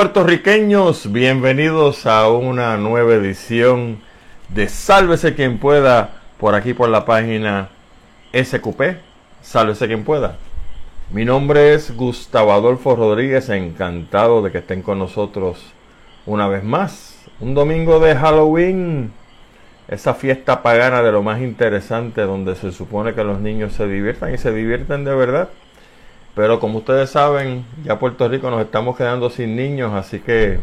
puertorriqueños, bienvenidos a una nueva edición de Sálvese quien pueda por aquí por la página SQP, Sálvese quien pueda. Mi nombre es Gustavo Adolfo Rodríguez, encantado de que estén con nosotros una vez más. Un domingo de Halloween, esa fiesta pagana de lo más interesante donde se supone que los niños se diviertan y se divierten de verdad. Pero como ustedes saben, ya Puerto Rico nos estamos quedando sin niños, así que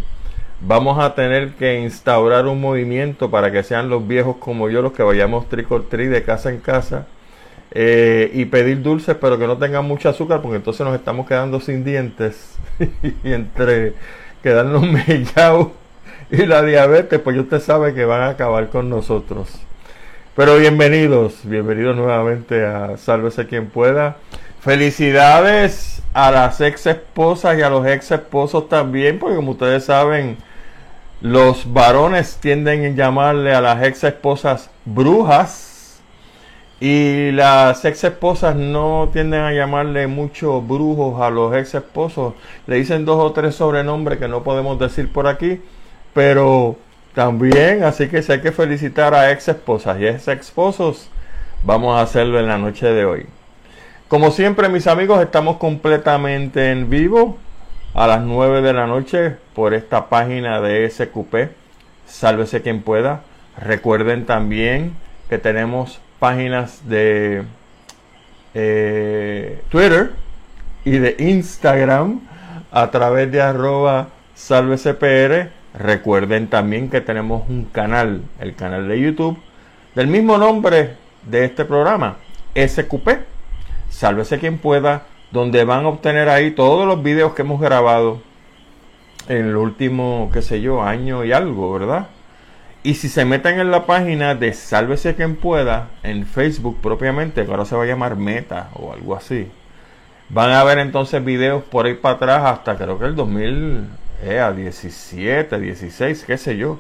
vamos a tener que instaurar un movimiento para que sean los viejos como yo los que vayamos trick de casa en casa eh, y pedir dulces, pero que no tengan mucho azúcar, porque entonces nos estamos quedando sin dientes y entre quedarnos mellados y la diabetes, pues usted sabe que van a acabar con nosotros. Pero bienvenidos, bienvenidos nuevamente a Sálvese quien pueda. Felicidades a las ex esposas y a los ex esposos también, porque como ustedes saben, los varones tienden a llamarle a las ex esposas brujas y las ex esposas no tienden a llamarle mucho brujos a los ex esposos. Le dicen dos o tres sobrenombres que no podemos decir por aquí, pero también, así que si hay que felicitar a ex esposas y ex esposos, vamos a hacerlo en la noche de hoy. Como siempre, mis amigos, estamos completamente en vivo a las 9 de la noche por esta página de SQP. Sálvese quien pueda. Recuerden también que tenemos páginas de eh, Twitter y de Instagram a través de arroba salvecpr. Recuerden también que tenemos un canal, el canal de YouTube, del mismo nombre de este programa, SQP Sálvese quien pueda, donde van a obtener ahí todos los videos que hemos grabado en el último, qué sé yo, año y algo, ¿verdad? Y si se meten en la página de Sálvese quien pueda, en Facebook propiamente, que ahora se va a llamar Meta o algo así, van a ver entonces videos por ahí para atrás hasta creo que el 2017, 16, qué sé yo.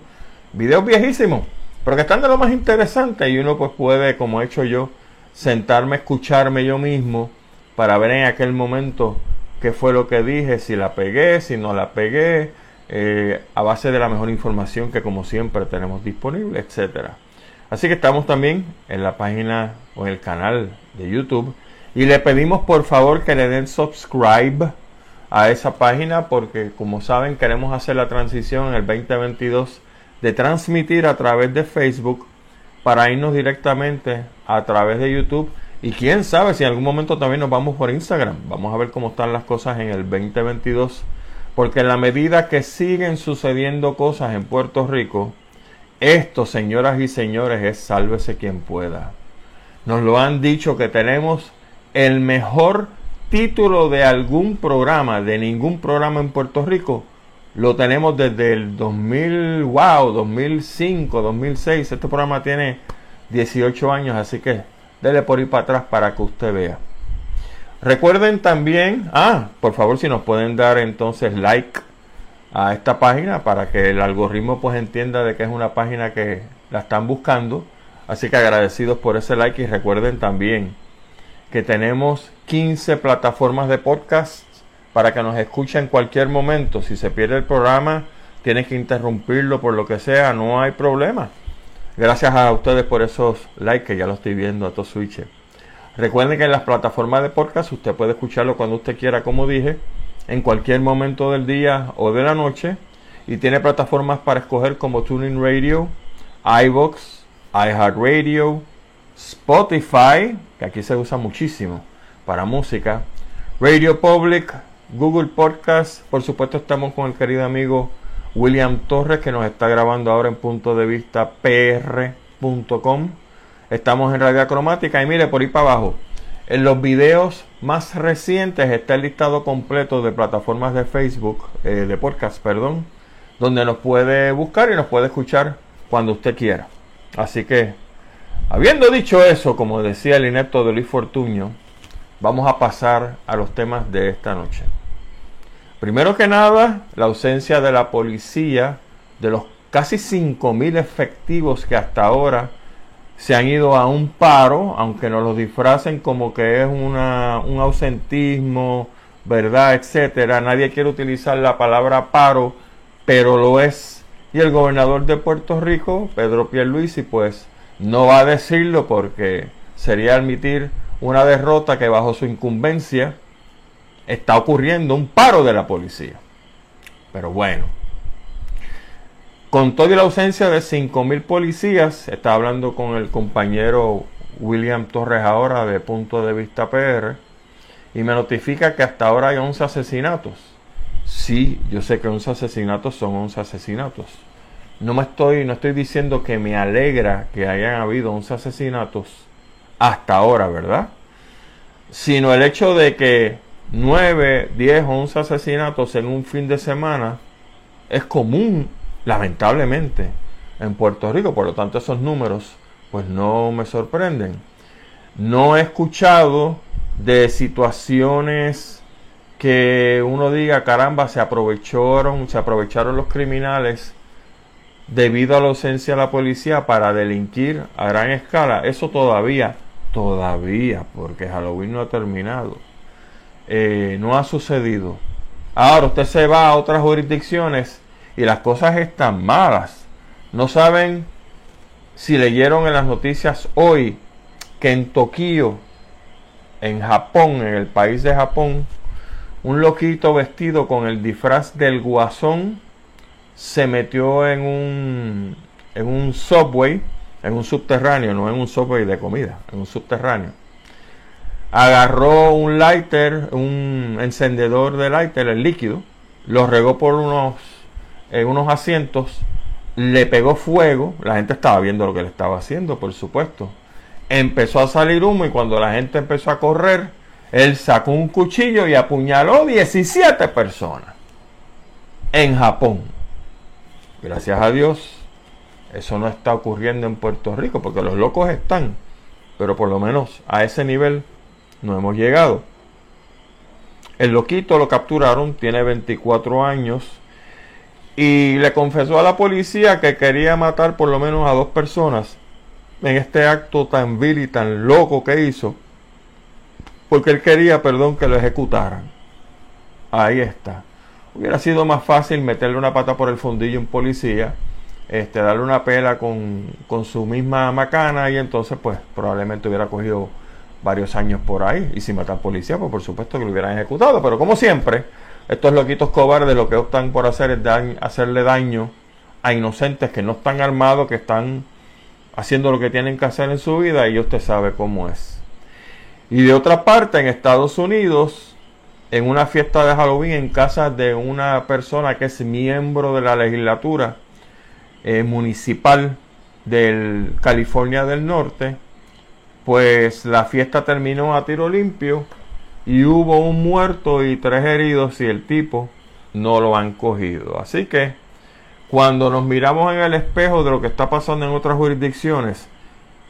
Videos viejísimos, pero que están de lo más interesante y uno pues puede, como he hecho yo, sentarme a escucharme yo mismo para ver en aquel momento qué fue lo que dije, si la pegué, si no la pegué, eh, a base de la mejor información que como siempre tenemos disponible, etcétera. Así que estamos también en la página o en el canal de YouTube y le pedimos por favor que le den subscribe a esa página porque como saben queremos hacer la transición en el 2022 de transmitir a través de Facebook para irnos directamente a través de YouTube. Y quién sabe si en algún momento también nos vamos por Instagram. Vamos a ver cómo están las cosas en el 2022. Porque en la medida que siguen sucediendo cosas en Puerto Rico, esto, señoras y señores, es sálvese quien pueda. Nos lo han dicho que tenemos el mejor título de algún programa, de ningún programa en Puerto Rico, lo tenemos desde el 2000, wow, 2005, 2006. Este programa tiene 18 años, así que dele por ir para atrás para que usted vea. Recuerden también, ah, por favor, si nos pueden dar entonces like a esta página para que el algoritmo pues entienda de que es una página que la están buscando. Así que agradecidos por ese like y recuerden también que tenemos 15 plataformas de podcast para que nos escuche en cualquier momento. Si se pierde el programa, tienes que interrumpirlo por lo que sea, no hay problema. Gracias a ustedes por esos likes que ya lo estoy viendo a todos. Recuerden que en las plataformas de podcast usted puede escucharlo cuando usted quiera, como dije, en cualquier momento del día o de la noche. Y tiene plataformas para escoger como Tuning Radio, iVox, iHeartRadio, Spotify, que aquí se usa muchísimo para música, Radio Public, Google Podcast. Por supuesto, estamos con el querido amigo William Torres que nos está grabando ahora en punto de vista pr.com. Estamos en Radio Cromática y mire por ahí para abajo. En los videos más recientes está el listado completo de plataformas de Facebook, eh, de podcast, perdón, donde nos puede buscar y nos puede escuchar cuando usted quiera. Así que, habiendo dicho eso, como decía el inepto de Luis Fortuño, vamos a pasar a los temas de esta noche. Primero que nada, la ausencia de la policía, de los casi 5.000 efectivos que hasta ahora se han ido a un paro, aunque nos lo disfracen como que es una, un ausentismo ¿verdad? Etcétera. Nadie quiere utilizar la palabra paro, pero lo es. Y el gobernador de Puerto Rico, Pedro Pierluisi, pues no va a decirlo porque sería admitir una derrota que bajo su incumbencia está ocurriendo un paro de la policía. Pero bueno, con toda la ausencia de 5.000 policías, estaba hablando con el compañero William Torres ahora de Punto de Vista PR, y me notifica que hasta ahora hay 11 asesinatos. Sí, yo sé que 11 asesinatos son 11 asesinatos. No me estoy, no estoy diciendo que me alegra que hayan habido 11 asesinatos hasta ahora, ¿verdad? Sino el hecho de que 9, 10, 11 asesinatos en un fin de semana es común, lamentablemente, en Puerto Rico. Por lo tanto, esos números pues no me sorprenden. No he escuchado de situaciones que uno diga, caramba, se aprovecharon, se aprovecharon los criminales debido a la ausencia de la policía para delinquir a gran escala. Eso todavía, todavía, porque Halloween no ha terminado. Eh, no ha sucedido. Ahora usted se va a otras jurisdicciones y las cosas están malas. No saben si leyeron en las noticias hoy que en Tokio, en Japón, en el país de Japón, un loquito vestido con el disfraz del guasón se metió en un, en un subway, en un subterráneo, no en un subway de comida, en un subterráneo. Agarró un lighter, un encendedor de lighter, el líquido, lo regó por unos, en unos asientos, le pegó fuego, la gente estaba viendo lo que le estaba haciendo, por supuesto. Empezó a salir humo y cuando la gente empezó a correr, él sacó un cuchillo y apuñaló 17 personas en Japón. Gracias a Dios, eso no está ocurriendo en Puerto Rico, porque los locos están, pero por lo menos a ese nivel no hemos llegado. El loquito lo capturaron, tiene 24 años, y le confesó a la policía que quería matar por lo menos a dos personas en este acto tan vil y tan loco que hizo, porque él quería, perdón, que lo ejecutaran. Ahí está. Hubiera sido más fácil meterle una pata por el fundillo a un policía, este, darle una pela con, con su misma macana y entonces pues probablemente hubiera cogido varios años por ahí. Y si matar policía, pues por supuesto que lo hubieran ejecutado. Pero como siempre, estos loquitos cobardes lo que optan por hacer es hacerle daño a inocentes que no están armados, que están haciendo lo que tienen que hacer en su vida y usted sabe cómo es. Y de otra parte, en Estados Unidos, en una fiesta de Halloween en casa de una persona que es miembro de la legislatura eh, municipal del California del Norte, pues la fiesta terminó a tiro limpio y hubo un muerto y tres heridos y el tipo no lo han cogido. Así que cuando nos miramos en el espejo de lo que está pasando en otras jurisdicciones,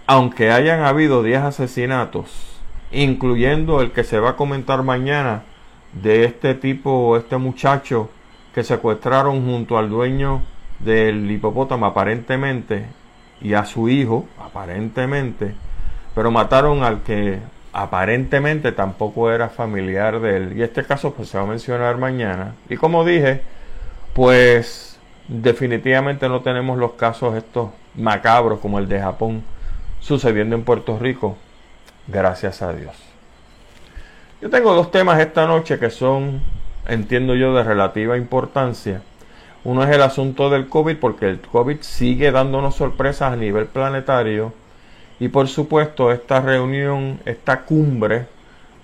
aunque hayan habido 10 asesinatos, incluyendo el que se va a comentar mañana, de este tipo, este muchacho que secuestraron junto al dueño del hipopótamo aparentemente y a su hijo aparentemente, pero mataron al que aparentemente tampoco era familiar de él. Y este caso pues se va a mencionar mañana. Y como dije, pues definitivamente no tenemos los casos estos macabros como el de Japón sucediendo en Puerto Rico, gracias a Dios. Yo tengo dos temas esta noche que son, entiendo yo, de relativa importancia. Uno es el asunto del COVID, porque el COVID sigue dándonos sorpresas a nivel planetario. Y por supuesto, esta reunión, esta cumbre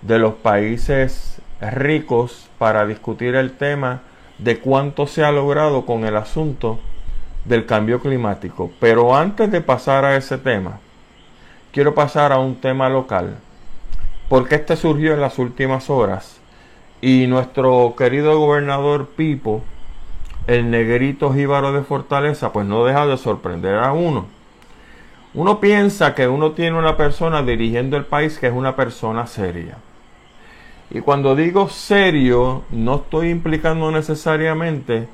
de los países ricos para discutir el tema de cuánto se ha logrado con el asunto del cambio climático. Pero antes de pasar a ese tema, quiero pasar a un tema local porque este surgió en las últimas horas y nuestro querido gobernador Pipo, el negrito jíbaro de Fortaleza, pues no deja de sorprender a uno. Uno piensa que uno tiene una persona dirigiendo el país que es una persona seria. Y cuando digo serio, no estoy implicando necesariamente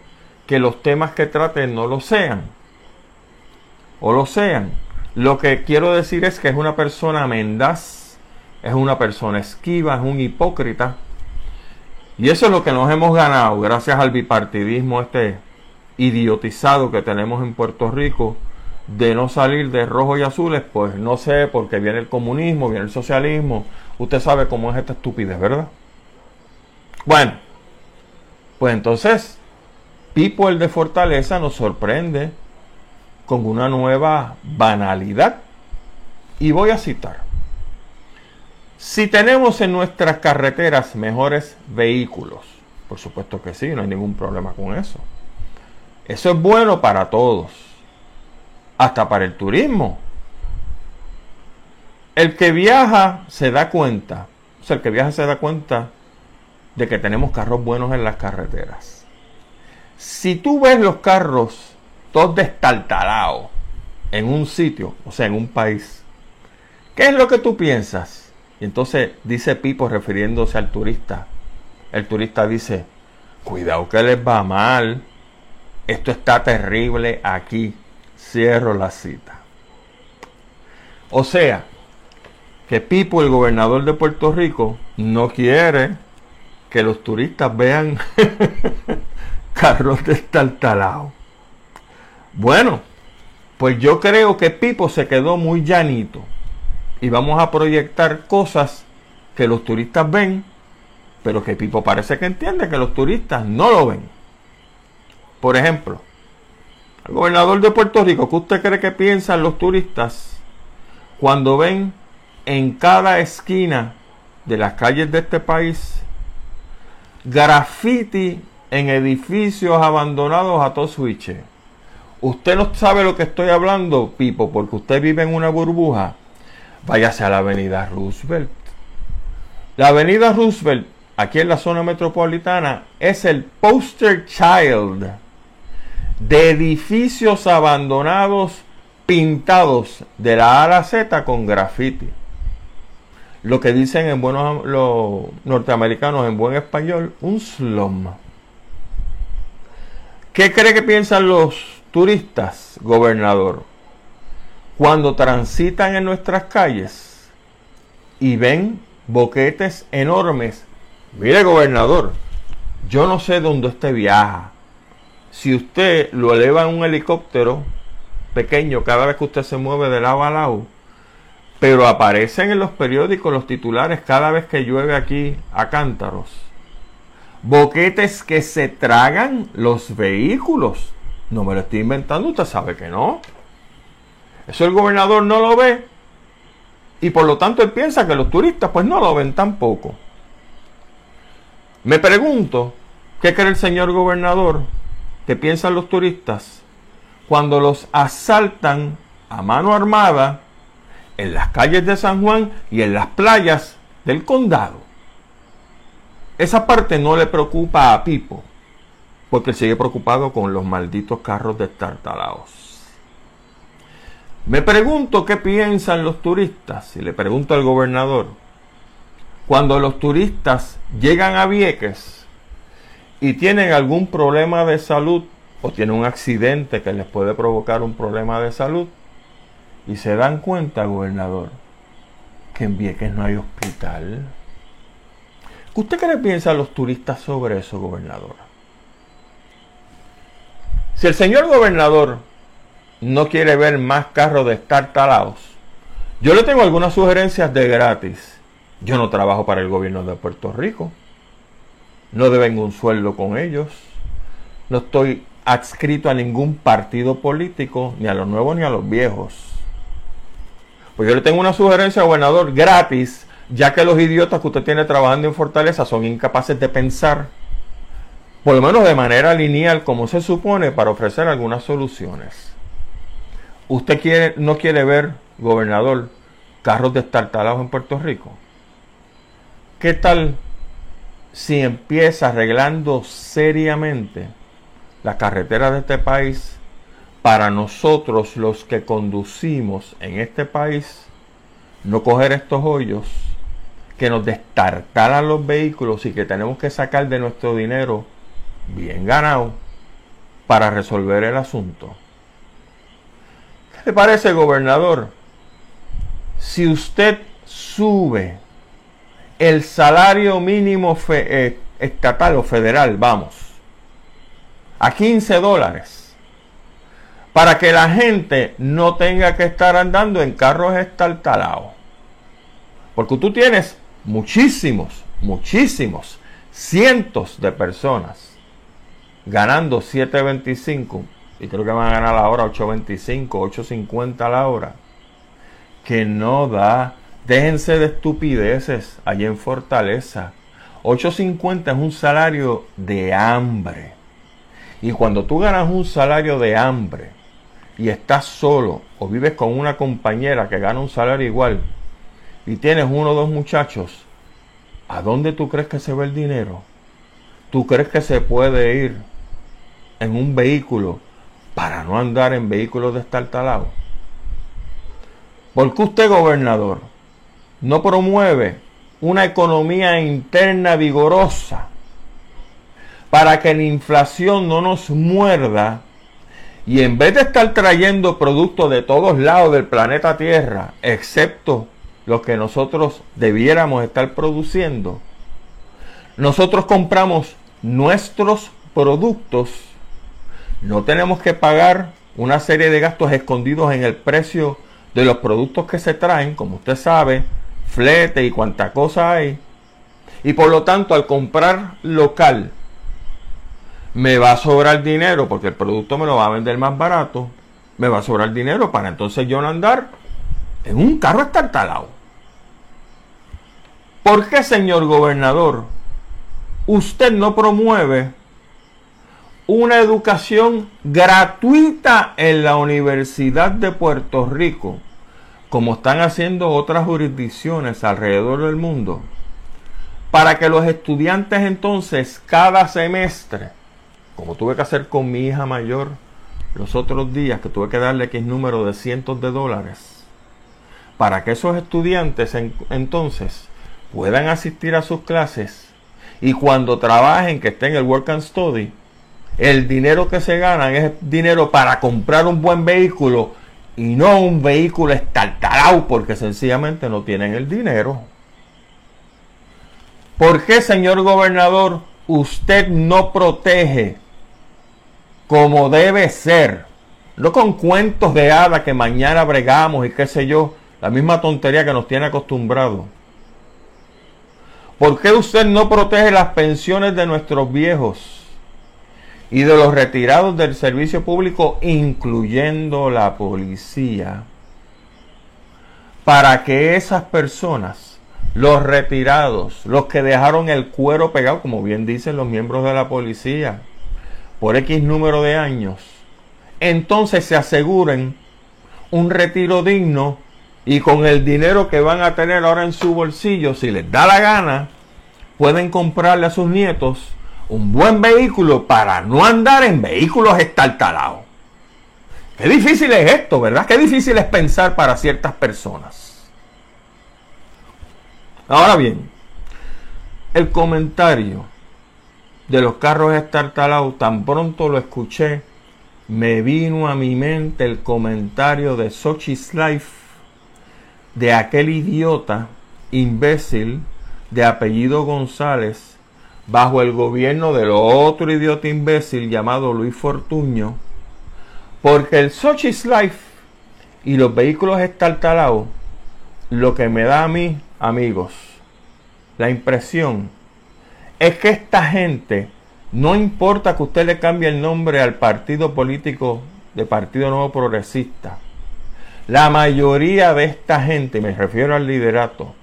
que los temas que traten no lo sean. O lo sean. Lo que quiero decir es que es una persona mendaz es una persona esquiva, es un hipócrita Y eso es lo que nos hemos ganado gracias al bipartidismo este idiotizado que tenemos en Puerto Rico de no salir de rojo y azules, pues no sé, porque viene el comunismo, viene el socialismo. Usted sabe cómo es esta estupidez, ¿verdad? Bueno, pues entonces, Pipo el de Fortaleza nos sorprende con una nueva banalidad. Y voy a citar. Si tenemos en nuestras carreteras mejores vehículos, por supuesto que sí, no hay ningún problema con eso. Eso es bueno para todos, hasta para el turismo. El que viaja se da cuenta, o sea, el que viaja se da cuenta de que tenemos carros buenos en las carreteras. Si tú ves los carros todos destartalados en un sitio, o sea, en un país, ¿qué es lo que tú piensas? Y entonces dice Pipo refiriéndose al turista. El turista dice, cuidado que les va mal, esto está terrible aquí, cierro la cita. O sea, que Pipo, el gobernador de Puerto Rico, no quiere que los turistas vean carros destartalados. Bueno, pues yo creo que Pipo se quedó muy llanito y vamos a proyectar cosas que los turistas ven, pero que Pipo parece que entiende que los turistas no lo ven. Por ejemplo, gobernador de Puerto Rico, ¿qué usted cree que piensan los turistas cuando ven en cada esquina de las calles de este país graffiti en edificios abandonados a todo switch? Usted no sabe lo que estoy hablando, Pipo, porque usted vive en una burbuja. Váyase a la avenida Roosevelt. La avenida Roosevelt, aquí en la zona metropolitana, es el poster child de edificios abandonados pintados de la A a la Z con graffiti. Lo que dicen en buenos los norteamericanos en buen español, un slum. ¿Qué cree que piensan los turistas, gobernador, cuando transitan en nuestras calles y ven boquetes enormes, mire gobernador, yo no sé dónde usted viaja. Si usted lo eleva en un helicóptero pequeño cada vez que usted se mueve de lado a lado, pero aparecen en los periódicos los titulares cada vez que llueve aquí a cántaros. Boquetes que se tragan los vehículos no me lo estoy inventando, usted sabe que no. Eso el gobernador no lo ve. Y por lo tanto él piensa que los turistas pues no lo ven tampoco. Me pregunto, ¿qué cree el señor gobernador que piensan los turistas cuando los asaltan a mano armada en las calles de San Juan y en las playas del condado? Esa parte no le preocupa a Pipo porque sigue preocupado con los malditos carros destartalados. Me pregunto qué piensan los turistas, y le pregunto al gobernador, cuando los turistas llegan a Vieques y tienen algún problema de salud o tienen un accidente que les puede provocar un problema de salud y se dan cuenta, gobernador, que en Vieques no hay hospital. ¿Usted qué le piensa a los turistas sobre eso, gobernador? Si el señor gobernador no quiere ver más carros de estar talados, yo le tengo algunas sugerencias de gratis. Yo no trabajo para el gobierno de Puerto Rico. No deben un sueldo con ellos. No estoy adscrito a ningún partido político, ni a los nuevos ni a los viejos. Pues yo le tengo una sugerencia, gobernador, gratis, ya que los idiotas que usted tiene trabajando en Fortaleza son incapaces de pensar por lo menos de manera lineal, como se supone, para ofrecer algunas soluciones. ¿Usted quiere, no quiere ver, gobernador, carros destartalados en Puerto Rico? ¿Qué tal si empieza arreglando seriamente la carretera de este país para nosotros los que conducimos en este país no coger estos hoyos que nos destartalan los vehículos y que tenemos que sacar de nuestro dinero bien ganado para resolver el asunto. ¿Qué le parece, gobernador? Si usted sube el salario mínimo eh, estatal o federal, vamos, a 15 dólares, para que la gente no tenga que estar andando en carros estartalados. Porque tú tienes muchísimos, muchísimos, cientos de personas ganando 7.25 y creo que van a ganar la hora 8.25, 8.50 la hora, que no da, déjense de estupideces allí en Fortaleza. 8.50 es un salario de hambre. Y cuando tú ganas un salario de hambre y estás solo o vives con una compañera que gana un salario igual y tienes uno o dos muchachos, ¿a dónde tú crees que se ve el dinero? ¿Tú crees que se puede ir en un vehículo para no andar en vehículos de talado. ¿Por qué usted, gobernador, no promueve una economía interna vigorosa para que la inflación no nos muerda y en vez de estar trayendo productos de todos lados del planeta Tierra, excepto los que nosotros debiéramos estar produciendo, nosotros compramos nuestros productos no tenemos que pagar una serie de gastos escondidos en el precio de los productos que se traen, como usted sabe, flete y cuánta cosa hay. Y por lo tanto, al comprar local, me va a sobrar dinero porque el producto me lo va a vender más barato. Me va a sobrar dinero para entonces yo no andar en un carro estartalado. ¿Por qué, señor gobernador, usted no promueve una educación gratuita en la Universidad de Puerto Rico, como están haciendo otras jurisdicciones alrededor del mundo, para que los estudiantes entonces cada semestre, como tuve que hacer con mi hija mayor los otros días, que tuve que darle X número de cientos de dólares, para que esos estudiantes entonces puedan asistir a sus clases y cuando trabajen, que estén en el Work and Study, el dinero que se ganan es dinero para comprar un buen vehículo y no un vehículo estartalado porque sencillamente no tienen el dinero. ¿Por qué, señor gobernador, usted no protege como debe ser? No con cuentos de hada que mañana bregamos y qué sé yo, la misma tontería que nos tiene acostumbrados. ¿Por qué usted no protege las pensiones de nuestros viejos? Y de los retirados del servicio público, incluyendo la policía, para que esas personas, los retirados, los que dejaron el cuero pegado, como bien dicen los miembros de la policía, por X número de años, entonces se aseguren un retiro digno y con el dinero que van a tener ahora en su bolsillo, si les da la gana, pueden comprarle a sus nietos un buen vehículo para no andar en vehículos estartalados. Qué difícil es esto, ¿verdad? Qué difícil es pensar para ciertas personas. Ahora bien, el comentario de los carros estartalados, tan pronto lo escuché, me vino a mi mente el comentario de Sochi's Life de aquel idiota, imbécil, de apellido González, bajo el gobierno del otro idiota imbécil llamado Luis Fortuño, porque el Sochi's Life y los vehículos estartalados, lo que me da a mí, amigos, la impresión es que esta gente, no importa que usted le cambie el nombre al partido político de Partido Nuevo Progresista, la mayoría de esta gente, me refiero al liderato,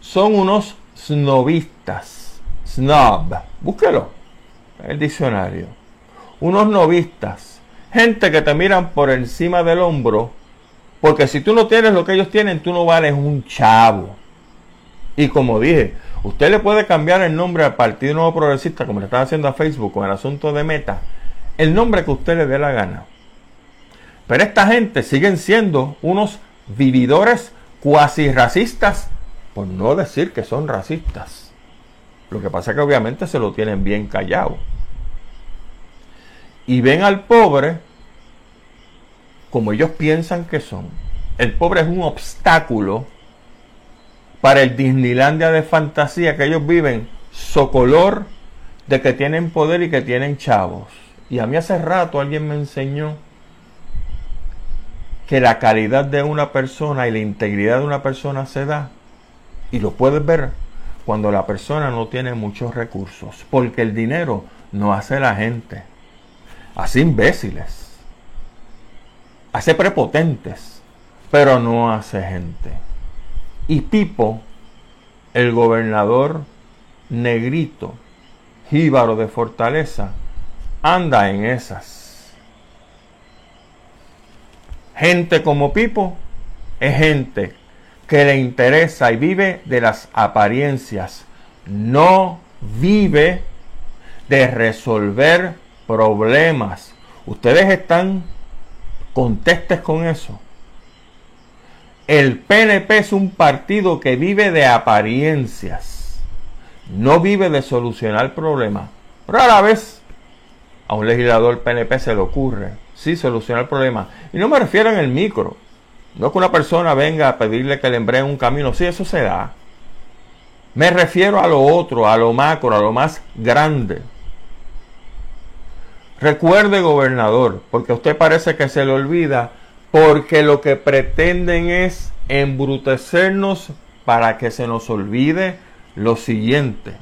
son unos snobistas Snob. Búsquelo. El diccionario. Unos novistas. Gente que te miran por encima del hombro. Porque si tú no tienes lo que ellos tienen, tú no vales un chavo. Y como dije, usted le puede cambiar el nombre al Partido Nuevo Progresista, como le están haciendo a Facebook con el asunto de meta, el nombre que usted le dé la gana. Pero esta gente siguen siendo unos vividores cuasi racistas, por no decir que son racistas. Lo que pasa es que obviamente se lo tienen bien callado. Y ven al pobre como ellos piensan que son. El pobre es un obstáculo para el Disneylandia de fantasía que ellos viven socolor de que tienen poder y que tienen chavos. Y a mí hace rato alguien me enseñó que la calidad de una persona y la integridad de una persona se da, y lo puedes ver cuando la persona no tiene muchos recursos, porque el dinero no hace la gente, hace imbéciles, hace prepotentes, pero no hace gente. Y Pipo, el gobernador negrito, jíbaro de fortaleza, anda en esas. Gente como Pipo es gente que le interesa y vive de las apariencias. No vive de resolver problemas. Ustedes están contestes con eso. El PNP es un partido que vive de apariencias. No vive de solucionar problemas. Rara vez a un legislador PNP se le ocurre sí solucionar el problema. Y no me refiero en el micro. No que una persona venga a pedirle que le embreen un camino. Sí, eso se da. Me refiero a lo otro, a lo macro, a lo más grande. Recuerde, gobernador, porque a usted parece que se le olvida, porque lo que pretenden es embrutecernos para que se nos olvide lo siguiente.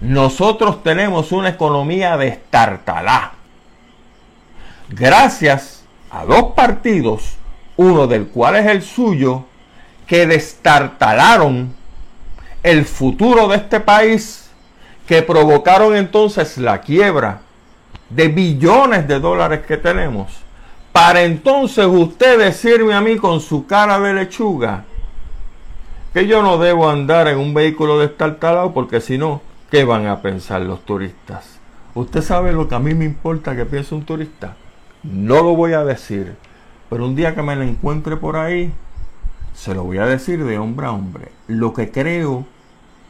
Nosotros tenemos una economía de estartalá gracias a dos partidos, uno del cual es el suyo, que destartalaron el futuro de este país, que provocaron entonces la quiebra de billones de dólares que tenemos, para entonces usted decirme a mí con su cara de lechuga que yo no debo andar en un vehículo destartalado porque si no, ¿qué van a pensar los turistas? ¿Usted sabe lo que a mí me importa que piense un turista? No lo voy a decir, pero un día que me lo encuentre por ahí, se lo voy a decir de hombre a hombre. Lo que creo,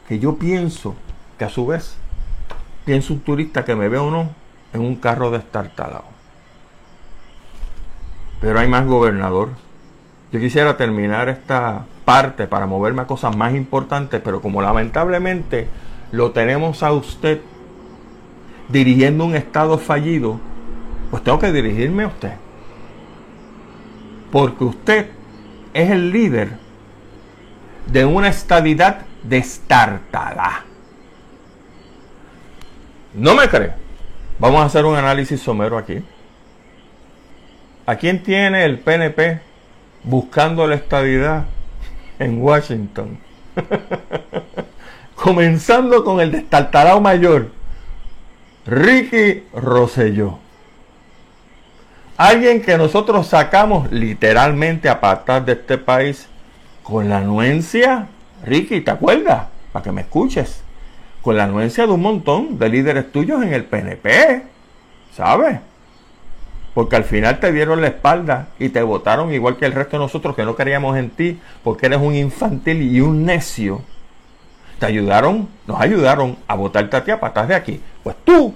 que yo pienso, que a su vez pienso un turista que me ve o no en un carro destartalado. Pero hay más gobernador. Yo quisiera terminar esta parte para moverme a cosas más importantes, pero como lamentablemente lo tenemos a usted dirigiendo un estado fallido, pues tengo que dirigirme a usted. Porque usted es el líder de una estadidad destartada. ¿No me cree? Vamos a hacer un análisis somero aquí. ¿A quién tiene el PNP buscando la estadidad en Washington? Comenzando con el destartalado mayor, Ricky Rosselló. Alguien que nosotros sacamos literalmente a patar de este país con la anuencia, Ricky, ¿te acuerdas? Para que me escuches. Con la anuencia de un montón de líderes tuyos en el PNP, ¿sabes? Porque al final te dieron la espalda y te votaron igual que el resto de nosotros que no queríamos en ti, porque eres un infantil y un necio. Te ayudaron, nos ayudaron a votarte a ti a patas de aquí. Pues tú,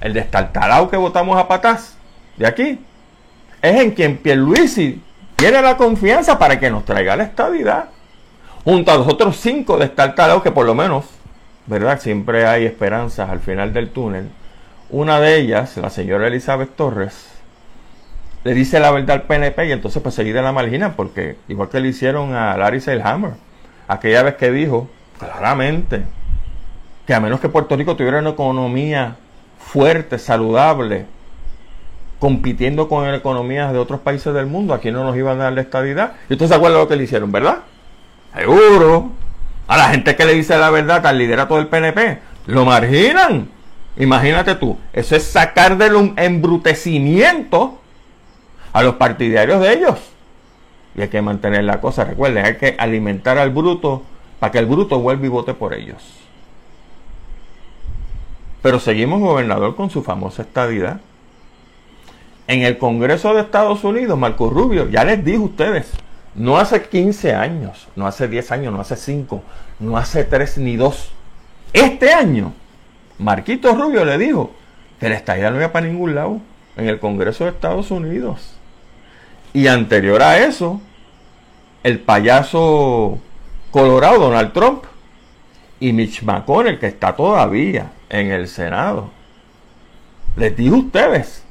el destartalado que votamos a patas, de aquí, es en quien Pierluisi tiene la confianza para que nos traiga la estabilidad. Junto a los otros cinco de lado que por lo menos, ¿verdad? Siempre hay esperanzas al final del túnel. Una de ellas, la señora Elizabeth Torres, le dice la verdad al PNP y entonces pues seguida la margina porque igual que le hicieron a Larry Selhammer, aquella vez que dijo claramente que a menos que Puerto Rico tuviera una economía fuerte, saludable, compitiendo con economías de otros países del mundo. Aquí no nos iban a dar la estabilidad. Y usted se acuerda lo que le hicieron, ¿verdad? Seguro. A la gente que le dice la verdad al liderato del PNP, lo marginan. Imagínate tú, eso es sacar del embrutecimiento a los partidarios de ellos. Y hay que mantener la cosa, recuerden, hay que alimentar al bruto para que el bruto vuelva y vote por ellos. Pero seguimos gobernador con su famosa estadidad en el Congreso de Estados Unidos, Marco Rubio, ya les dije a ustedes, no hace 15 años, no hace 10 años, no hace 5, no hace 3 ni 2. Este año, Marquito Rubio le dijo que la estadía no iba para ningún lado en el Congreso de Estados Unidos. Y anterior a eso, el payaso colorado Donald Trump y Mitch McConnell, que está todavía en el Senado, les dijo a ustedes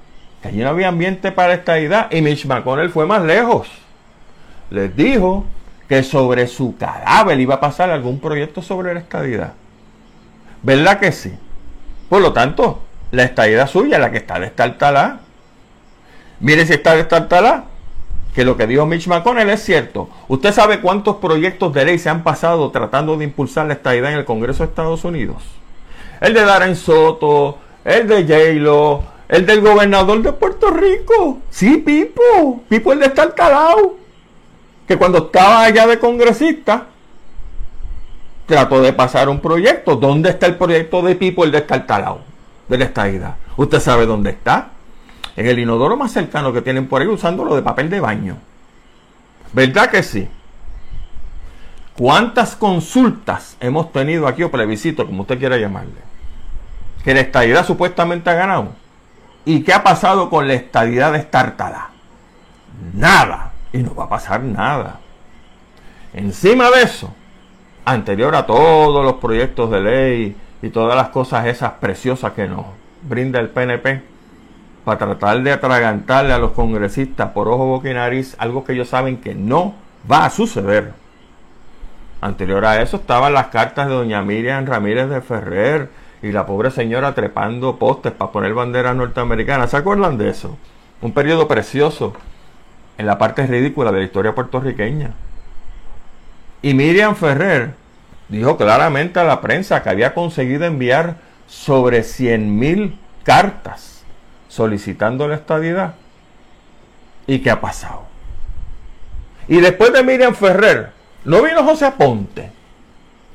que allí no había ambiente para esta idea y Mitch McConnell fue más lejos. Les dijo que sobre su cadáver iba a pasar algún proyecto sobre la estadidad. ¿Verdad que sí? Por lo tanto, la estadidad suya, la que está destartalada. Mire si está destartalada, que lo que dijo Mitch McConnell es cierto. ¿Usted sabe cuántos proyectos de ley se han pasado tratando de impulsar la estadidad en el Congreso de Estados Unidos? El de Darren Soto, el de J-Lo, el del gobernador de Puerto Rico. Sí, Pipo. Pipo el de estar. Que cuando estaba allá de congresista, trató de pasar un proyecto. ¿Dónde está el proyecto de Pipo el de estar calado? De la. ¿Usted sabe dónde está? En el inodoro más cercano que tienen por ahí usándolo de papel de baño. ¿Verdad que sí? ¿Cuántas consultas hemos tenido aquí o plebiscito, como usted quiera llamarle? Que la estadidad supuestamente ha ganado ¿Y qué ha pasado con la estadidad destartada? Nada. Y no va a pasar nada. Encima de eso, anterior a todos los proyectos de ley y todas las cosas esas preciosas que nos brinda el PNP, para tratar de atragantarle a los congresistas por ojo, boca y nariz algo que ellos saben que no va a suceder. Anterior a eso estaban las cartas de doña Miriam Ramírez de Ferrer, y la pobre señora trepando postes para poner banderas norteamericanas. ¿Se acuerdan de eso? Un periodo precioso en la parte ridícula de la historia puertorriqueña. Y Miriam Ferrer dijo claramente a la prensa que había conseguido enviar sobre 100.000 cartas solicitando la estadidad. ¿Y qué ha pasado? Y después de Miriam Ferrer, ¿no vino José Aponte?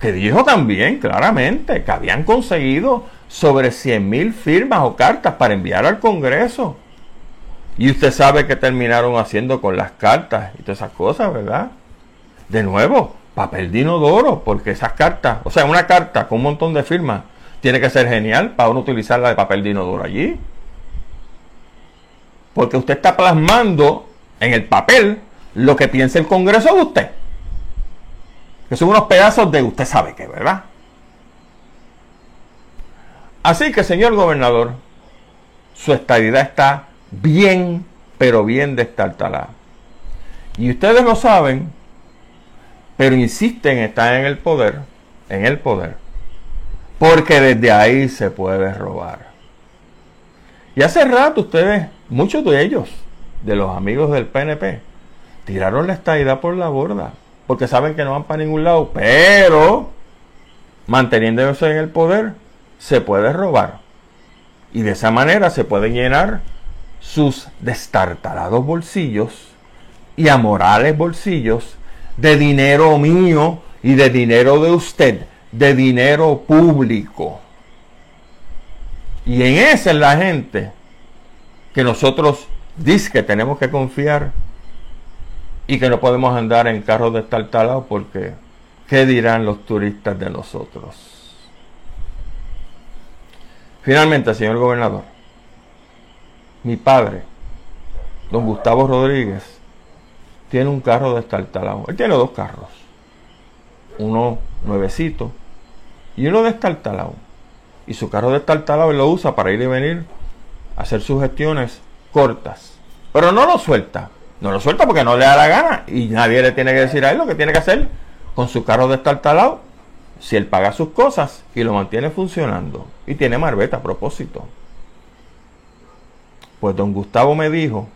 Que dijo también claramente que habían conseguido sobre 100.000 firmas o cartas para enviar al Congreso. Y usted sabe que terminaron haciendo con las cartas y todas esas cosas, ¿verdad? De nuevo, papel de inodoro, porque esas cartas, o sea, una carta con un montón de firmas, tiene que ser genial para uno utilizarla de papel de inodoro allí. Porque usted está plasmando en el papel lo que piensa el Congreso de usted que son unos pedazos de usted sabe qué, ¿verdad? Así que, señor gobernador, su estadidad está bien, pero bien destartalada. Y ustedes lo saben, pero insisten en estar en el poder, en el poder, porque desde ahí se puede robar. Y hace rato ustedes, muchos de ellos, de los amigos del PNP, tiraron la estadidad por la borda porque saben que no van para ningún lado, pero manteniéndose en el poder se puede robar. Y de esa manera se pueden llenar sus destartalados bolsillos y amorales bolsillos de dinero mío y de dinero de usted, de dinero público. Y en esa es la gente que nosotros dice que tenemos que confiar y que no podemos andar en carros de talado porque ¿qué dirán los turistas de nosotros? Finalmente, señor gobernador, mi padre, don Gustavo Rodríguez, tiene un carro de destartalado. Él tiene dos carros. Uno nuevecito y uno de destartalado. Y su carro de destartalado él lo usa para ir y venir hacer sus gestiones cortas. Pero no lo suelta. No lo suelta porque no le da la gana y nadie le tiene que decir a él lo que tiene que hacer con su carro de estar talado. Si él paga sus cosas y lo mantiene funcionando y tiene marbeta a propósito. Pues don Gustavo me dijo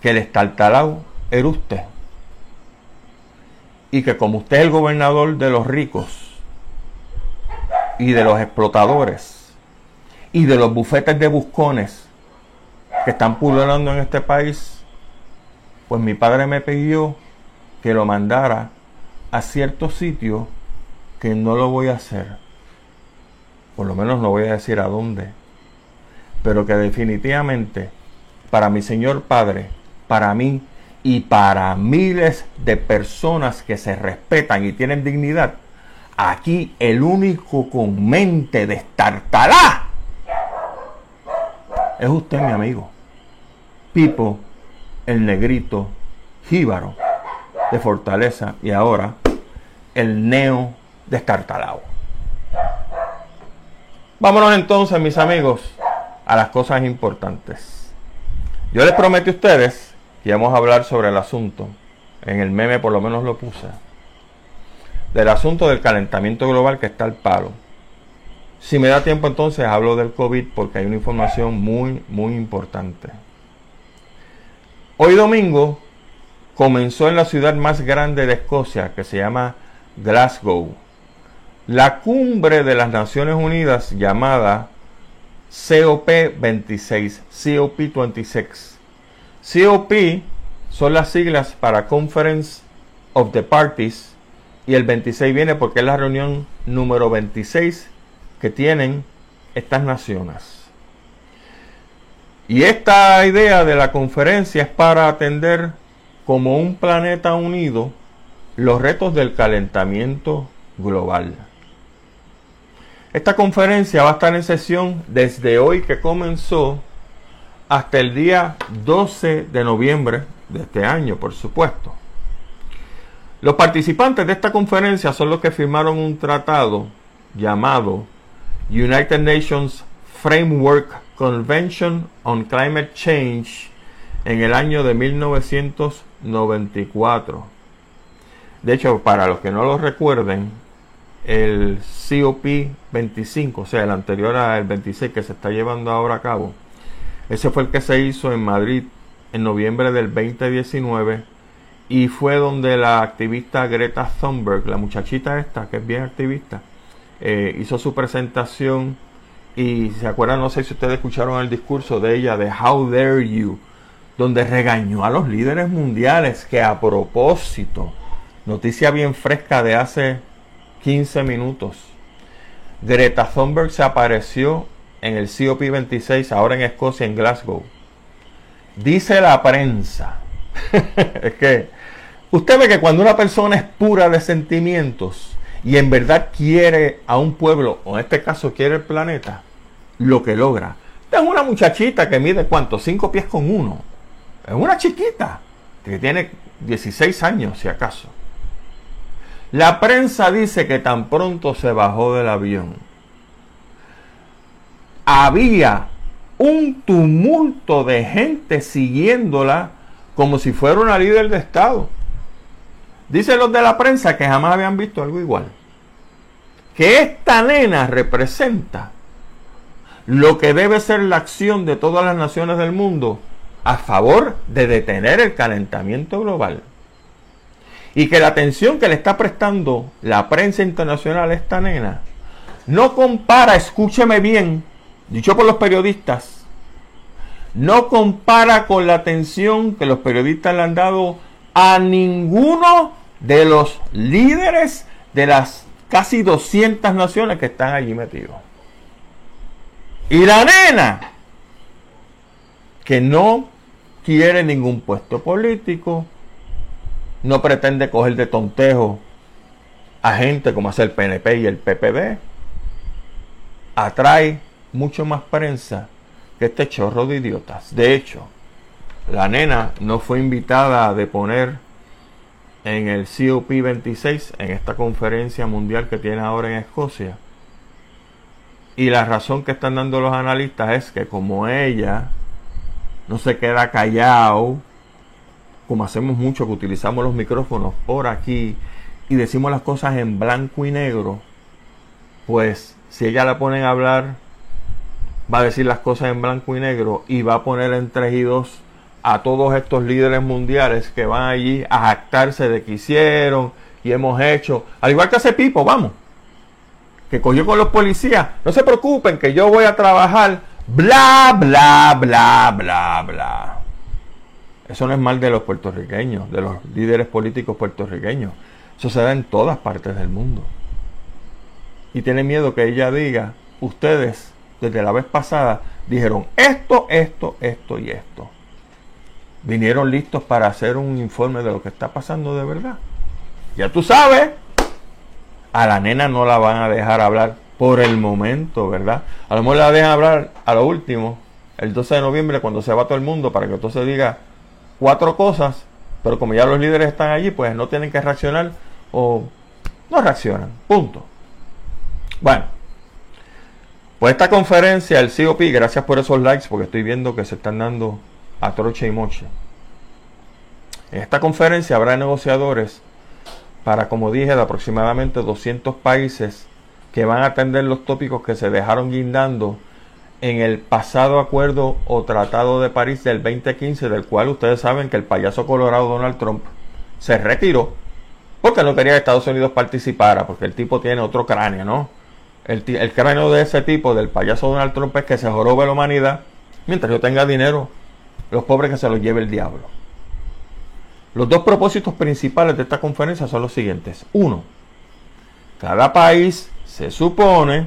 que el estartalado era usted. Y que como usted es el gobernador de los ricos y de los explotadores y de los bufetes de buscones que están pululando en este país, pues mi padre me pidió que lo mandara a cierto sitio que no lo voy a hacer. Por lo menos no voy a decir a dónde. Pero que definitivamente para mi Señor Padre, para mí y para miles de personas que se respetan y tienen dignidad, aquí el único con mente de estartalá es usted, mi amigo. Pipo el negrito jíbaro de Fortaleza y ahora el neo destartalado. Vámonos entonces, mis amigos, a las cosas importantes. Yo les prometí a ustedes que íbamos a hablar sobre el asunto. En el meme por lo menos lo puse. Del asunto del calentamiento global que está al palo. Si me da tiempo entonces hablo del COVID porque hay una información muy, muy importante. Hoy domingo comenzó en la ciudad más grande de Escocia, que se llama Glasgow, la cumbre de las Naciones Unidas llamada COP26, COP26. COP son las siglas para Conference of the Parties y el 26 viene porque es la reunión número 26 que tienen estas naciones. Y esta idea de la conferencia es para atender como un planeta unido los retos del calentamiento global. Esta conferencia va a estar en sesión desde hoy que comenzó hasta el día 12 de noviembre de este año, por supuesto. Los participantes de esta conferencia son los que firmaron un tratado llamado United Nations Framework Convention on Climate Change en el año de 1994. De hecho, para los que no lo recuerden, el COP25, o sea, el anterior al 26 que se está llevando ahora a cabo, ese fue el que se hizo en Madrid en noviembre del 2019 y fue donde la activista Greta Thunberg, la muchachita esta que es bien activista, eh, hizo su presentación y se acuerdan, no sé si ustedes escucharon el discurso de ella de How Dare You, donde regañó a los líderes mundiales que a propósito, noticia bien fresca de hace 15 minutos, Greta Thunberg se apareció en el COP26, ahora en Escocia, en Glasgow. Dice la prensa, es que usted ve que cuando una persona es pura de sentimientos y en verdad quiere a un pueblo, o en este caso quiere el planeta, lo que logra. Es una muchachita que mide cuánto, cinco pies con uno. Es una chiquita que tiene 16 años, si acaso. La prensa dice que tan pronto se bajó del avión. Había un tumulto de gente siguiéndola como si fuera una líder de Estado. Dicen los de la prensa que jamás habían visto algo igual. Que esta nena representa lo que debe ser la acción de todas las naciones del mundo a favor de detener el calentamiento global. Y que la atención que le está prestando la prensa internacional a esta nena no compara, escúcheme bien, dicho por los periodistas, no compara con la atención que los periodistas le han dado a ninguno de los líderes de las casi 200 naciones que están allí metidos. Y la nena, que no quiere ningún puesto político, no pretende coger de tontejo a gente como hace el PNP y el PPD, atrae mucho más prensa que este chorro de idiotas. De hecho, la nena no fue invitada a deponer en el COP26, en esta conferencia mundial que tiene ahora en Escocia, y la razón que están dando los analistas es que como ella no se queda callado, como hacemos mucho que utilizamos los micrófonos por aquí y decimos las cosas en blanco y negro, pues si ella la ponen a hablar, va a decir las cosas en blanco y negro y va a poner en tres y dos a todos estos líderes mundiales que van allí a jactarse de que hicieron y hemos hecho, al igual que hace Pipo, vamos que cogió con los policías, no se preocupen que yo voy a trabajar, bla, bla, bla, bla, bla. Eso no es mal de los puertorriqueños, de los líderes políticos puertorriqueños. Eso se da en todas partes del mundo. Y tiene miedo que ella diga, ustedes desde la vez pasada dijeron esto, esto, esto y esto. Vinieron listos para hacer un informe de lo que está pasando de verdad. Ya tú sabes a la nena no la van a dejar hablar por el momento, ¿verdad? A lo mejor la dejan hablar a lo último, el 12 de noviembre, cuando se va todo el mundo, para que entonces diga cuatro cosas, pero como ya los líderes están allí, pues no tienen que reaccionar o No reaccionan. Punto. Bueno. Pues esta conferencia, el COP, gracias por esos likes, porque estoy viendo que se están dando a troche y moche. En esta conferencia habrá negociadores para, como dije, de aproximadamente 200 países que van a atender los tópicos que se dejaron guindando en el pasado acuerdo o tratado de París del 2015, del cual ustedes saben que el payaso colorado Donald Trump se retiró porque no quería que Estados Unidos participara, porque el tipo tiene otro cráneo, ¿no? El, cráneo de ese tipo, del payaso Donald Trump, es que se jorobe la humanidad mientras yo tenga dinero, los pobres que se los lleve el diablo. Los dos propósitos principales de esta conferencia son los siguientes. Uno, cada país se supone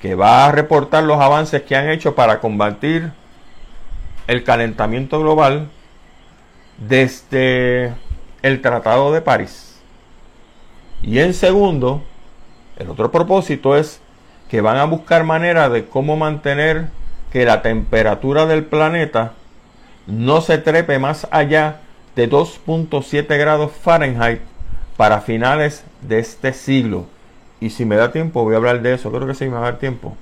que va a reportar los avances que han hecho para combatir el calentamiento global desde el Tratado de París. Y en segundo, el otro propósito es que van a buscar manera de cómo mantener que la temperatura del planeta no se trepe más allá de 2.7 grados Fahrenheit para finales de este siglo. Y si me da tiempo, voy a hablar de eso. Creo que sí me va a dar tiempo.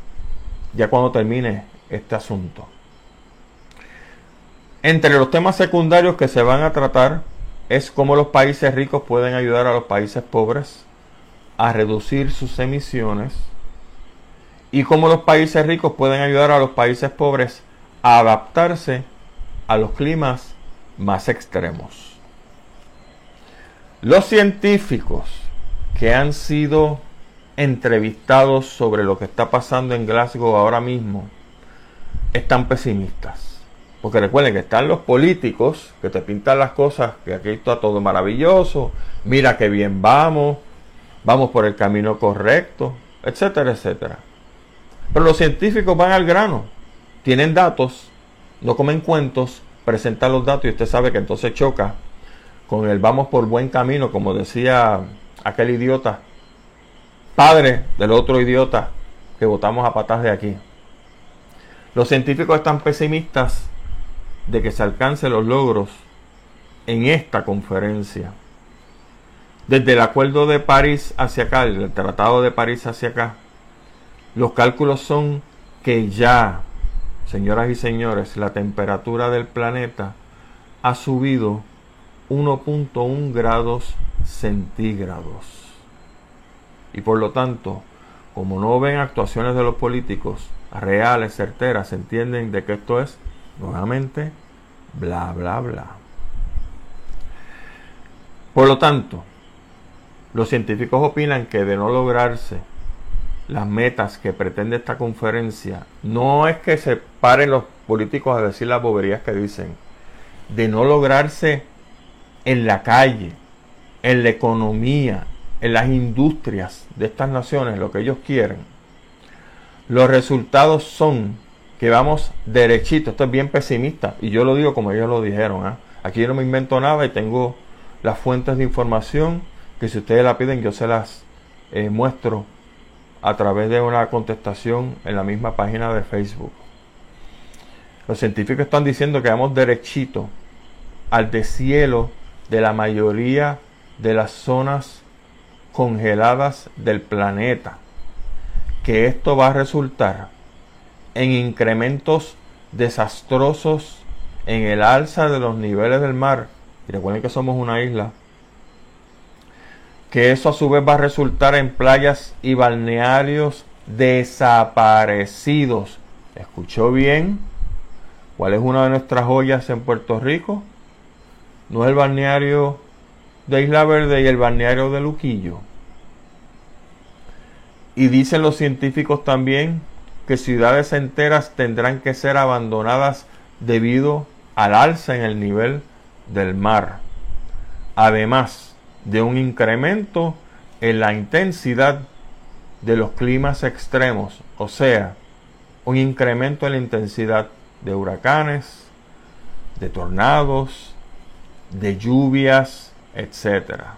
Ya cuando termine este asunto. Entre los temas secundarios que se van a tratar es cómo los países ricos pueden ayudar a los países pobres a reducir sus emisiones y cómo los países ricos pueden ayudar a los países pobres a adaptarse a los climas más extremos. Los científicos que han sido entrevistados sobre lo que está pasando en Glasgow ahora mismo están pesimistas. Porque recuerden que están los políticos que te pintan las cosas, que aquí está todo maravilloso, mira que bien vamos, vamos por el camino correcto, etcétera, etcétera. Pero los científicos van al grano, tienen datos, no comen cuentos, presentan los datos y usted sabe que entonces choca con el vamos por buen camino, como decía aquel idiota padre del otro idiota que votamos a patas de aquí. Los científicos están pesimistas de que se alcancen los logros en esta conferencia. Desde el acuerdo de París hacia acá, el tratado de París hacia acá, los cálculos son que ya, señoras y señores, la temperatura del planeta ha subido 1.1 grados centígrados. Y por lo tanto, como no ven actuaciones de los políticos reales, certeras, entienden de que esto es nuevamente bla, bla, bla. Por lo tanto, los científicos opinan que de no lograrse las metas que pretende esta conferencia, no es que se paren los políticos a decir las boberías que dicen, de no lograrse en la calle, en la economía, en las industrias de estas naciones lo que ellos quieren, los resultados son que vamos derechito. Esto es bien pesimista y yo lo digo como ellos lo dijeron. ¿ah? Aquí yo no me invento nada y tengo las fuentes de información que si ustedes la piden yo se las eh, muestro a través de una contestación en la misma página de Facebook. Los científicos están diciendo que vamos derechito al deshielo de la mayoría de las zonas congeladas del planeta, que esto va a resultar en incrementos desastrosos en el alza de los niveles del mar. Y recuerden que somos una isla. Que eso a su vez va a resultar en playas y balnearios desaparecidos. ¿Escuchó bien? ¿Cuál es una de nuestras joyas en Puerto Rico? No es el balneario de Isla Verde y el balneario de Luquillo. Y dicen los científicos también que ciudades enteras tendrán que ser abandonadas debido al alza en el nivel del mar. Además de un incremento en la intensidad de los climas extremos, o sea, un incremento en la intensidad de huracanes, de tornados, de lluvias, etcétera.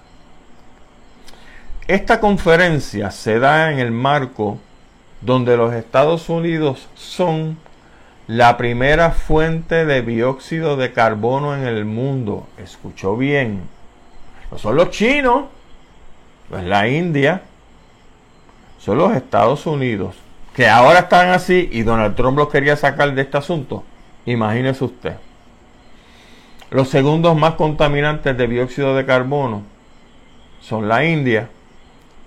Esta conferencia se da en el marco donde los Estados Unidos son la primera fuente de dióxido de carbono en el mundo. Escuchó bien. No son los chinos, Pues la India son los Estados Unidos, que ahora están así y Donald Trump los quería sacar de este asunto. Imagínese usted. Los segundos más contaminantes de dióxido de carbono son la India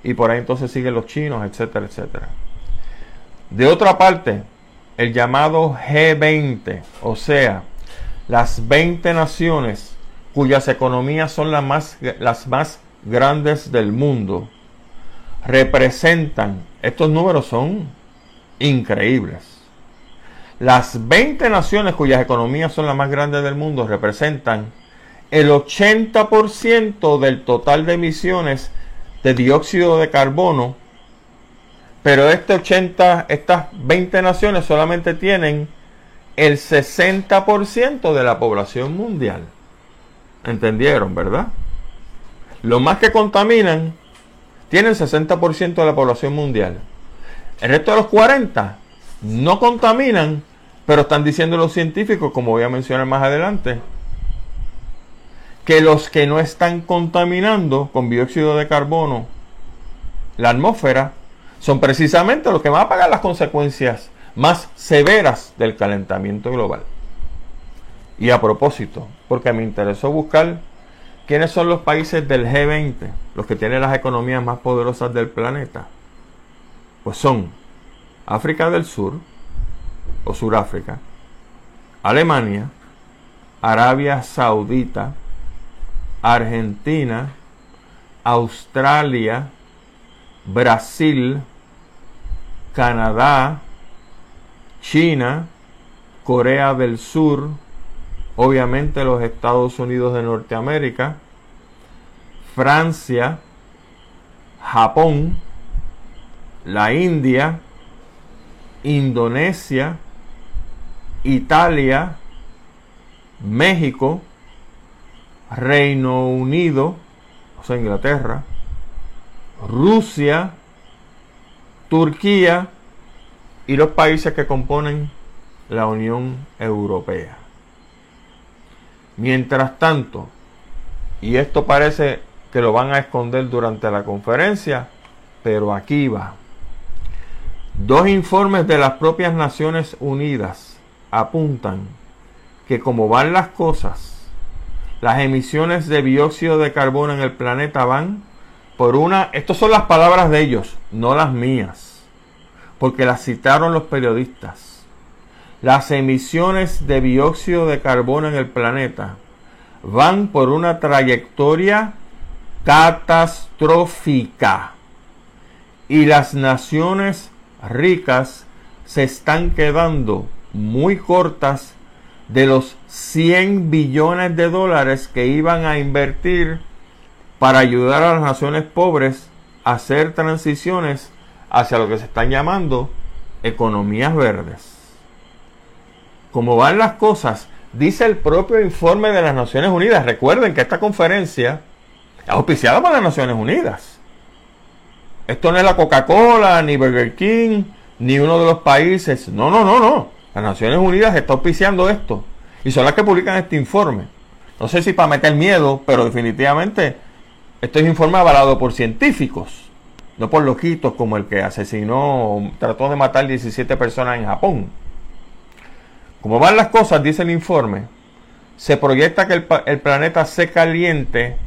y por ahí entonces siguen los chinos, etcétera, etcétera. De otra parte, el llamado G20, o sea, las 20 naciones cuyas economías son las más, las más grandes del mundo, representan, estos números son increíbles. Las 20 naciones cuyas economías son las más grandes del mundo representan el 80% del total de emisiones de dióxido de carbono, pero este 80, estas 20 naciones solamente tienen el 60% de la población mundial. ¿Entendieron, verdad? Los más que contaminan tienen 60% de la población mundial. El resto de los 40 no contaminan, pero están diciendo los científicos, como voy a mencionar más adelante, que los que no están contaminando con dióxido de carbono la atmósfera son precisamente los que van a pagar las consecuencias más severas del calentamiento global. Y a propósito, porque me interesó buscar quiénes son los países del G20, los que tienen las economías más poderosas del planeta, pues son África del Sur o Suráfrica, Alemania, Arabia Saudita, Argentina, Australia, Brasil, Canadá, China, Corea del Sur, obviamente los Estados Unidos de Norteamérica, Francia, Japón, la India, Indonesia, Italia, México, Reino Unido, o sea, Inglaterra, Rusia, Turquía y los países que componen la Unión Europea. Mientras tanto, y esto parece que lo van a esconder durante la conferencia, pero aquí va. Dos informes de las propias Naciones Unidas apuntan que como van las cosas, las emisiones de dióxido de carbono en el planeta van por una, estas son las palabras de ellos, no las mías, porque las citaron los periodistas. Las emisiones de dióxido de carbono en el planeta van por una trayectoria catastrófica y las naciones ricas se están quedando muy cortas de los 100 billones de dólares que iban a invertir para ayudar a las naciones pobres a hacer transiciones hacia lo que se están llamando economías verdes. Como van las cosas, dice el propio informe de las Naciones Unidas. Recuerden que esta conferencia es auspiciada por las Naciones Unidas. Esto no es la Coca-Cola, ni Burger King, ni uno de los países. No, no, no, no. Las Naciones Unidas está auspiciando esto. Y son las que publican este informe. No sé si para meter miedo, pero definitivamente esto es informe avalado por científicos. No por loquitos como el que asesinó, trató de matar 17 personas en Japón. Como van las cosas, dice el informe, se proyecta que el, planeta se caliente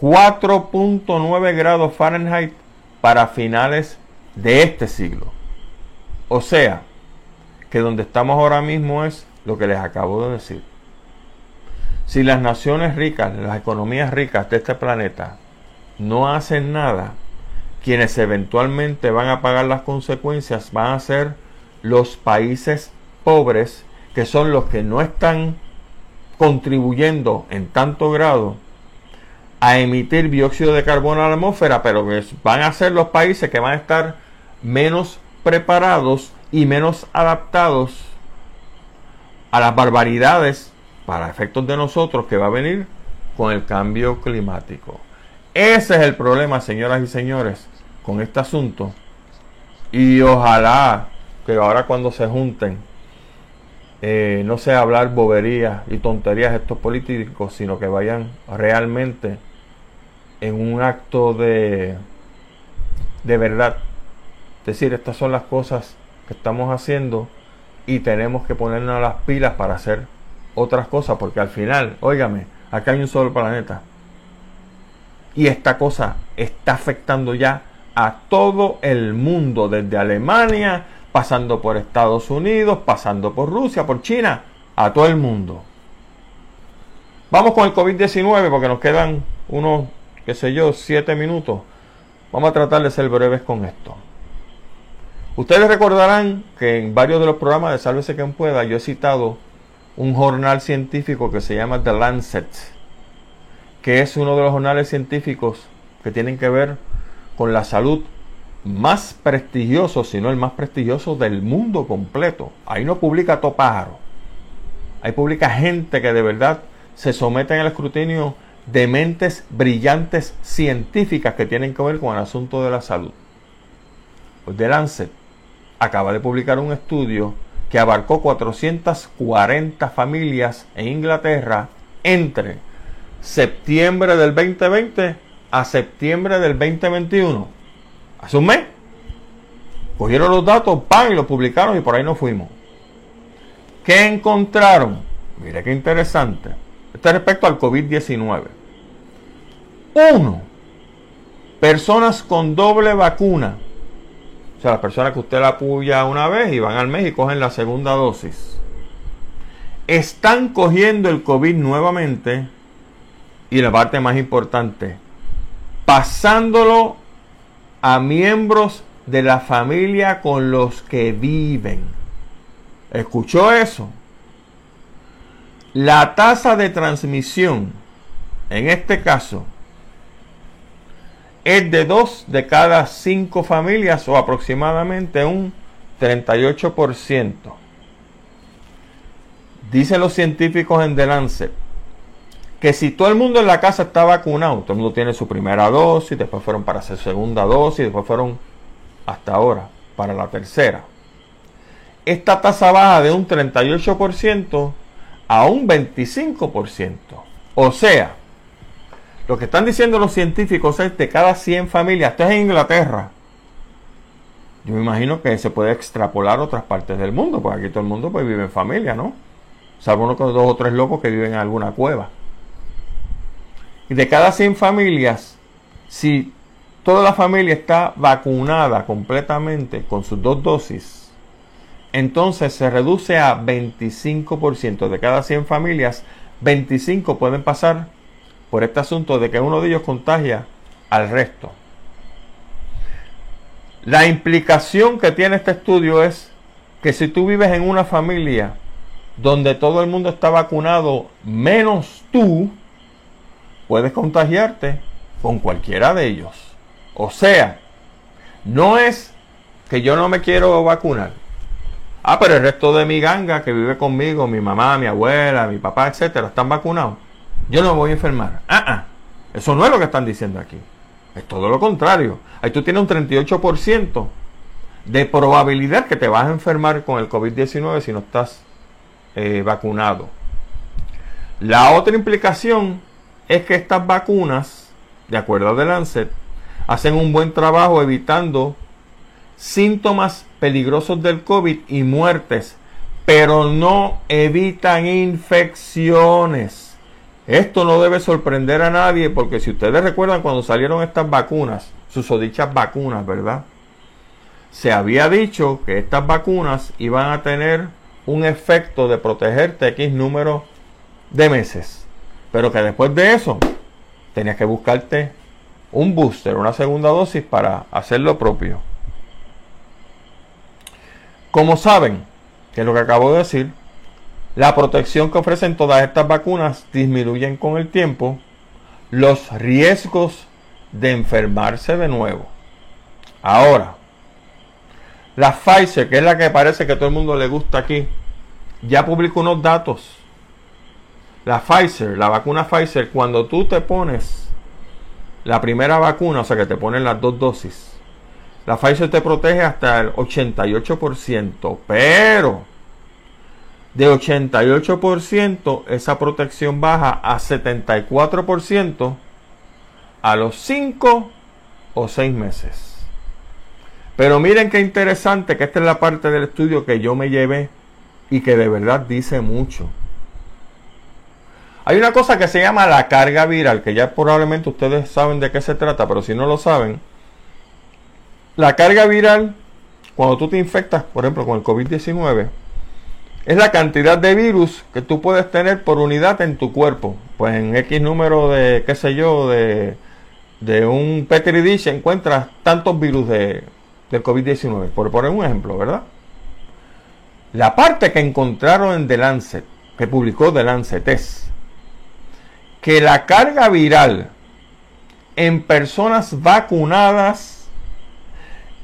4.9 grados Fahrenheit para finales de este siglo. O sea, que donde estamos ahora mismo es lo que les acabo de decir. Si las naciones ricas, las economías ricas de este planeta no hacen nada, quienes eventualmente van a pagar las consecuencias van a ser los países pobres, que son los que no están contribuyendo en tanto grado a emitir dióxido de carbono a la atmósfera, pero que van a ser los países que van a estar menos preparados y menos adaptados a las barbaridades para efectos de nosotros que va a venir con el cambio climático. Ese es el problema, señoras y señores, con este asunto. Y ojalá que ahora cuando se junten, eh, no sea hablar boberías y tonterías estos políticos, sino que vayan realmente en un acto de, de verdad. Es decir, estas son las cosas que estamos haciendo y tenemos que ponernos las pilas para hacer otras cosas, porque al final, óigame, acá hay un solo planeta. Y esta cosa está afectando ya a todo el mundo, desde Alemania, pasando por Estados Unidos, pasando por Rusia, por China, a todo el mundo. Vamos con el COVID-19 porque nos quedan unos, qué sé yo, siete minutos. Vamos a tratar de ser breves con esto. Ustedes recordarán que en varios de los programas de Sálvese quien pueda yo he citado un jornal científico que se llama The Lancet, que es uno de los jornales científicos que tienen que ver con la salud más prestigioso, si no el más prestigioso del mundo completo. Ahí no publica todo pájaro. Ahí publica gente que de verdad se someten al escrutinio de mentes brillantes científicas que tienen que ver con el asunto de la salud. Pues The Lancet acaba de publicar un estudio que abarcó 440 familias en Inglaterra entre septiembre del 2020 a septiembre del 2021. Hace un mes. Cogieron los datos, pan, y los publicaron y por ahí nos fuimos. ¿Qué encontraron? Mire qué interesante. Este respecto al COVID-19. Uno, personas con doble vacuna o sea, las personas que usted la apoya una vez y van al mes y cogen la segunda dosis. Están cogiendo el COVID nuevamente. Y la parte más importante, pasándolo a miembros de la familia con los que viven. ¿Escuchó eso? La tasa de transmisión, en este caso, es de dos de cada cinco familias o aproximadamente un 38%. Dicen los científicos en The Lancet que si todo el mundo en la casa está vacunado, todo el mundo tiene su primera dosis, después fueron para su segunda dosis, después fueron hasta ahora para la tercera. Esta tasa baja de un 38% a un 25%. O sea, lo que están diciendo los científicos es de cada 100 familias, esto es en Inglaterra. Yo me imagino que se puede extrapolar a otras partes del mundo, porque aquí todo el mundo pues, vive en familia, ¿no? Salvo uno con dos o tres locos que viven en alguna cueva. De cada 100 familias, si toda la familia está vacunada completamente con sus dos dosis, entonces se reduce a 25%. De cada 100 familias, 25 pueden pasar por este asunto de que uno de ellos contagia al resto. La implicación que tiene este estudio es que si tú vives en una familia donde todo el mundo está vacunado menos tú, puedes contagiarte con cualquiera de ellos. O sea, no es que yo no me quiero vacunar. Ah, pero el resto de mi ganga que vive conmigo, mi mamá, mi abuela, mi papá, etcétera, están vacunados yo no me voy a enfermar. Ah, ah, eso no es lo que están diciendo aquí. Es todo lo contrario. Ahí tú tienes un 38% de probabilidad que te vas a enfermar con el COVID-19 si no estás eh, vacunado. La otra implicación es que estas vacunas, de acuerdo a The Lancet, hacen un buen trabajo evitando síntomas peligrosos del COVID y muertes, pero no evitan infecciones. Esto no debe sorprender a nadie porque si ustedes recuerdan cuando salieron estas vacunas, sus dichas vacunas, ¿verdad? Se había dicho que estas vacunas iban a tener un efecto de protegerte X número de meses. Pero que después de eso tenías que buscarte un booster, una segunda dosis para hacer lo propio. Como saben, que es lo que acabo de decir, la protección que ofrecen todas estas vacunas disminuyen con el tiempo los riesgos de enfermarse de nuevo. Ahora, la Pfizer, que es la que parece que todo el mundo le gusta aquí, ya publicó unos datos. La Pfizer, la vacuna Pfizer, cuando tú te pones la primera vacuna, o sea que te ponen las dos dosis, la Pfizer te protege hasta el 88%, pero de 88%, esa protección baja a 74% a los 5 o 6 meses. Pero miren qué interesante que esta es la parte del estudio que yo me llevé y que de verdad dice mucho. Hay una cosa que se llama la carga viral, que ya probablemente ustedes saben de qué se trata, pero si no lo saben, la carga viral, cuando tú te infectas, por ejemplo, con el COVID-19, es la cantidad de virus que tú puedes tener por unidad en tu cuerpo. Pues en X número de, qué sé yo, de, de un Petri dish encuentras tantos virus de, del COVID-19, por poner un ejemplo, ¿verdad? La parte que encontraron en The Lancet, que publicó The Lancet, es que la carga viral en personas vacunadas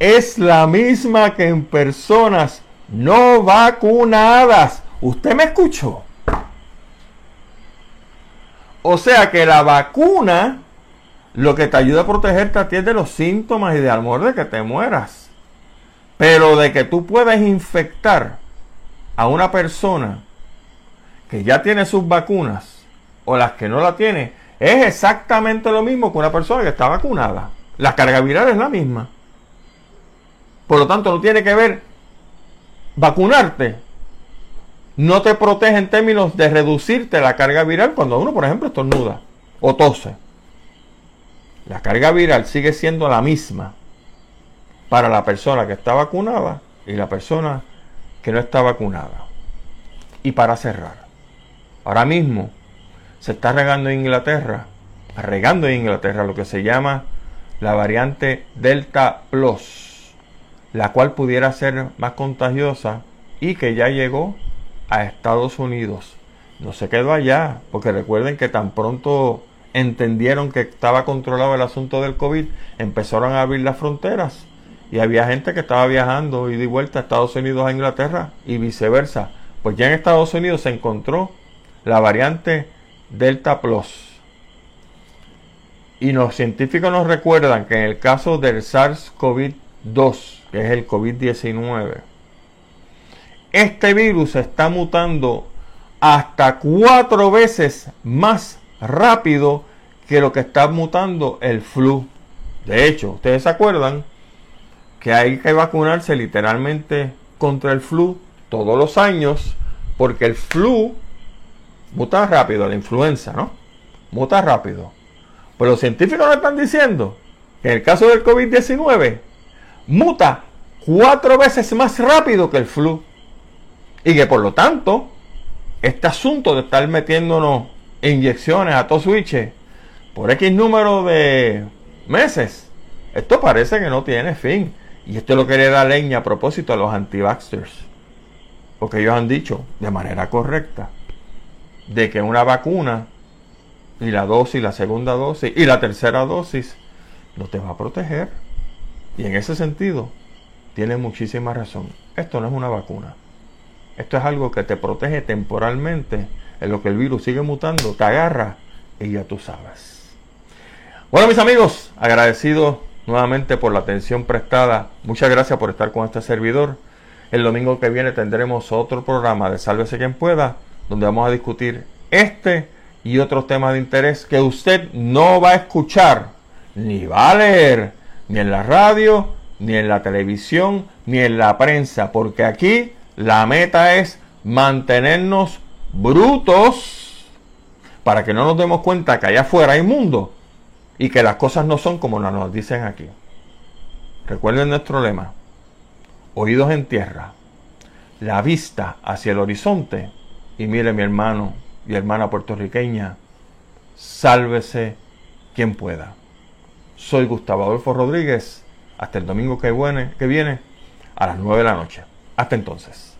es la misma que en personas no vacunadas. ¿Usted me escuchó? O sea que la vacuna lo que te ayuda a protegerte a ti es de los síntomas y de amor de que te mueras. Pero de que tú puedas infectar a una persona que ya tiene sus vacunas o las que no la tiene, es exactamente lo mismo que una persona que está vacunada. La carga viral es la misma. Por lo tanto, no tiene que ver vacunarte no te protege en términos de reducirte la carga viral cuando uno, por ejemplo, estornuda o tose. La carga viral sigue siendo la misma para la persona que está vacunada y la persona que no está vacunada. Y para cerrar, ahora mismo se está regando en Inglaterra, regando en Inglaterra lo que se llama la variante Delta Plus la cual pudiera ser más contagiosa y que ya llegó a Estados Unidos. No se quedó allá, porque recuerden que tan pronto entendieron que estaba controlado el asunto del COVID, empezaron a abrir las fronteras y había gente que estaba viajando y de vuelta a Estados Unidos a Inglaterra y viceversa. Pues ya en Estados Unidos se encontró la variante Delta Plus. Y los científicos nos recuerdan que en el caso del SARS-CoV-2, que es el COVID-19. Este virus está mutando hasta cuatro veces más rápido que lo que está mutando el flu. De hecho, ustedes se acuerdan que hay que vacunarse literalmente contra el flu todos los años porque el flu muta rápido, la influenza, ¿no? Muta rápido. Pero los científicos nos están diciendo que en el caso del COVID-19 muta cuatro veces más rápido que el flu. Y que por lo tanto, este asunto de estar metiéndonos inyecciones a todos switches por X número de meses, esto parece que no tiene fin. Y esto lo quería dar leña a propósito a los anti-vaxxers. Porque ellos han dicho de manera correcta de que una vacuna y la dosis, la segunda dosis y la tercera dosis no te va a proteger. Y en ese sentido, tiene muchísima razón. Esto no es una vacuna. Esto es algo que te protege temporalmente en lo que el virus sigue mutando, te agarra y ya tú sabes. Bueno, mis amigos, agradecido nuevamente por la atención prestada. Muchas gracias por estar con este servidor. El domingo que viene tendremos otro programa de Sálvese quien pueda, donde vamos a discutir este y otros temas de interés que usted no va a escuchar ni va a leer ni en la radio, ni en la televisión, ni en la prensa, porque aquí la meta es mantenernos brutos para que no nos demos cuenta que allá afuera hay mundo y que las cosas no son como nos dicen aquí. Recuerden nuestro lema, oídos en tierra, la vista hacia el horizonte y mire mi hermano y hermana puertorriqueña, sálvese quien pueda. Soy Gustavo Adolfo Rodríguez. Hasta el domingo que viene, que viene a las 9 de la noche. Hasta entonces.